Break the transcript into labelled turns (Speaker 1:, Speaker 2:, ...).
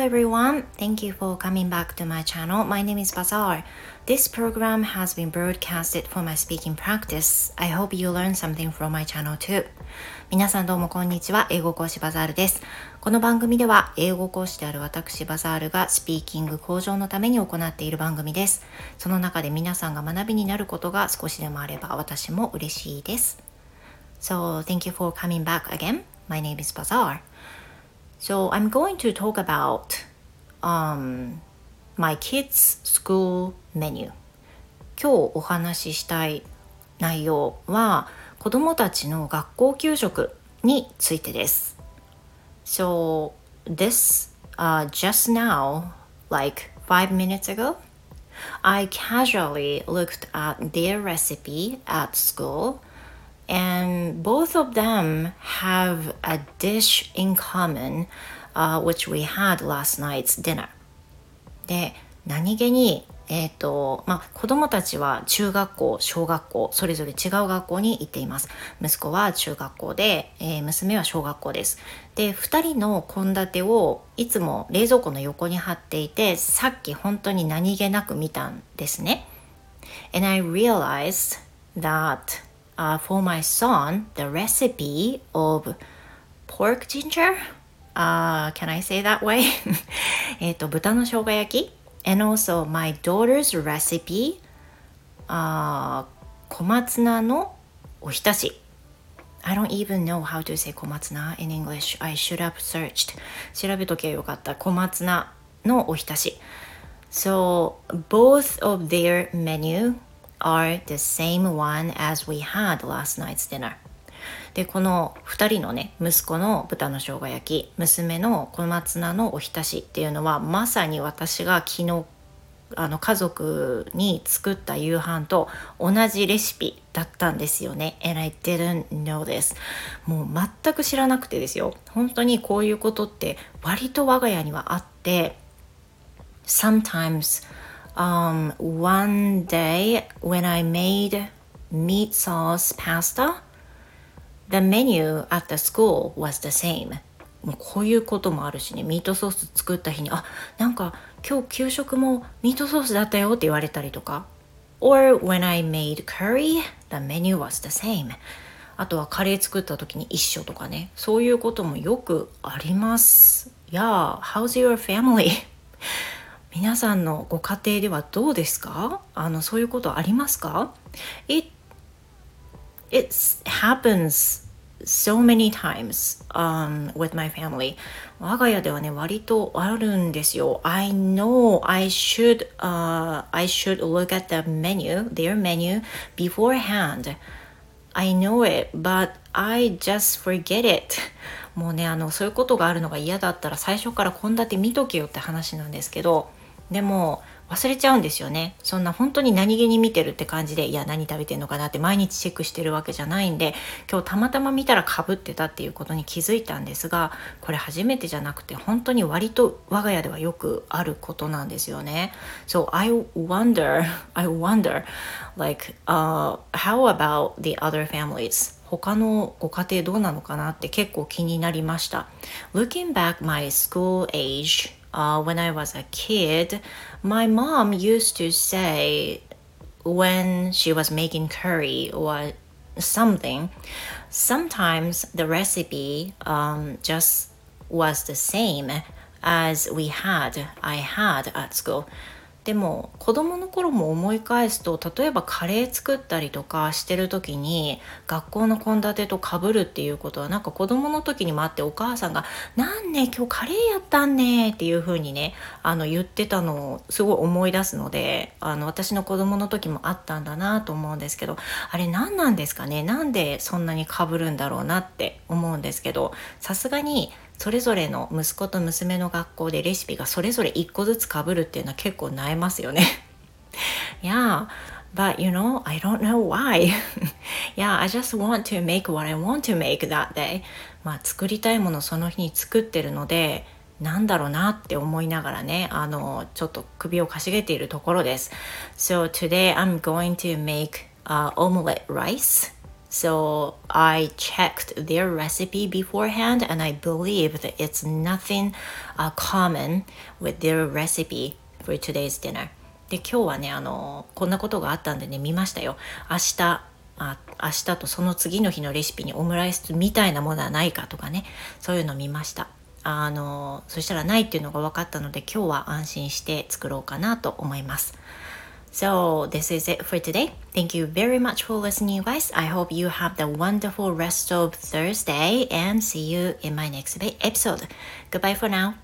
Speaker 1: everyone. Thank you for coming back to my channel. My name is Bazaar. This program has been broadcasted for my speaking practice. I hope you learn something from my channel too. 皆さんどうもこんにちは。英語講師バザールです。この番組では英語講師である私バザールがスピーキング向上のために行っている番組です。その中で皆さんが学びになることが少しでもあれば私も嬉しいです。So, thank you for coming back again. My name is Bazaar. So I'm going to talk about um, my kids' school menu. 今日お話ししたい内容は子供たちの学校給食についてです。So this uh, just now, like five minutes ago, I casually looked at their recipe at school and both of them have a dish in common, uh, which we had last night's dinner. で、何気に、えっ、ー、と、まあ、子供たちは中学校、小学校、それぞれ違う学校に行っています。息子は中学校で、えー、娘は小学校です。で、2人の献立をいつも冷蔵庫の横に貼っていて、さっき本当に何気なく見たんですね。And I realized that uh, for my son the recipe of pork ginger. Uh, can I say that way? えっと、豚の生姜焼き and also my daughter's recipe、uh, 小松菜のおひたし I don't even know how to say 小松菜 in English. I should have searched. 調べとけばよかった。小松菜のおひたし。So, both of their menu are the same one as we had last night's dinner. でこの2人のね息子の豚の生姜焼き娘の小松菜のおひたしっていうのはまさに私が昨日あの家族に作った夕飯と同じレシピだったんですよね。And I didn't know this. もう全く知らなくてですよ。本当にこういうことって割と我が家にはあって Sometimes um, one day when I made meat sauce pasta, the menu at the school was the same. もうこういうこともあるしねミートソース作った日にあなんか今日給食もミートソースだったよって言われたりとか or when I made curry the menu was the same あとはカレー作った時に一緒とかねそういうこともよくあります Yeah, how's your family? 皆さんのご家庭ではどうですかあのそういうことありますか It, it happens so many times、um, with my family 我が家ではね割とあるんですよ I know I should、uh, I should look at the menu their menu beforehand I know it but I just forget it. もうねあのそういうことがあるのが嫌だったら最初から献立見とけよって話なんですけどでも忘れちゃうんですよね。そんな本当に何気に見てるって感じでいや何食べてんのかなって毎日チェックしてるわけじゃないんで今日たまたま見たらかぶってたっていうことに気づいたんですがこれ初めてじゃなくて本当に割と我が家ではよくあることなんですよね。So I wonder I wonder like、uh, how about the other families? 他のご家庭どうなのかなって結構気になりました。Looking back my school age uh, when I was a kid, my mom used to say when she was making curry or something, sometimes the recipe um, just was the same as we had, I had at school. でも子供の頃も思い返すと例えばカレー作ったりとかしてる時に学校の献立とかぶるっていうことはなんか子供の時にもあってお母さんが「なんね今日カレーやったんね」っていう風にねあの言ってたのをすごい思い出すのであの私の子供の時もあったんだなと思うんですけどあれ何なんですかね？なんでそんなにかぶるんだろうなって思うんですけどさすがにそれぞれの息子と娘の学校でレシピがそれぞれ1個ずつかぶるっていうのは結構悩ますよね。yeah, but you know, I don't know why. yeah, I just want to make what I want to make that day. まあ作りたいものその日に作ってるので、なんだろうなって思いながらね、あの、ちょっと首をかしげているところです。So today I'm going to make、uh, omelette rice So I checked their recipe beforehand and I believe that it's nothing uh, common with their recipe for today's dinner. で今日はねあのこんなことがあったんでね見ましたよ。明日あ明日とその次の日のレシピにオムライスみたいなものはないかとかねそういうの見ました。あのそしたらないっていうのが分かったので今日は安心して作ろうかなと思います。So this is it for today. Thank you very much for listening, guys. I hope you have the wonderful rest of Thursday and see you in my next episode. Goodbye for now.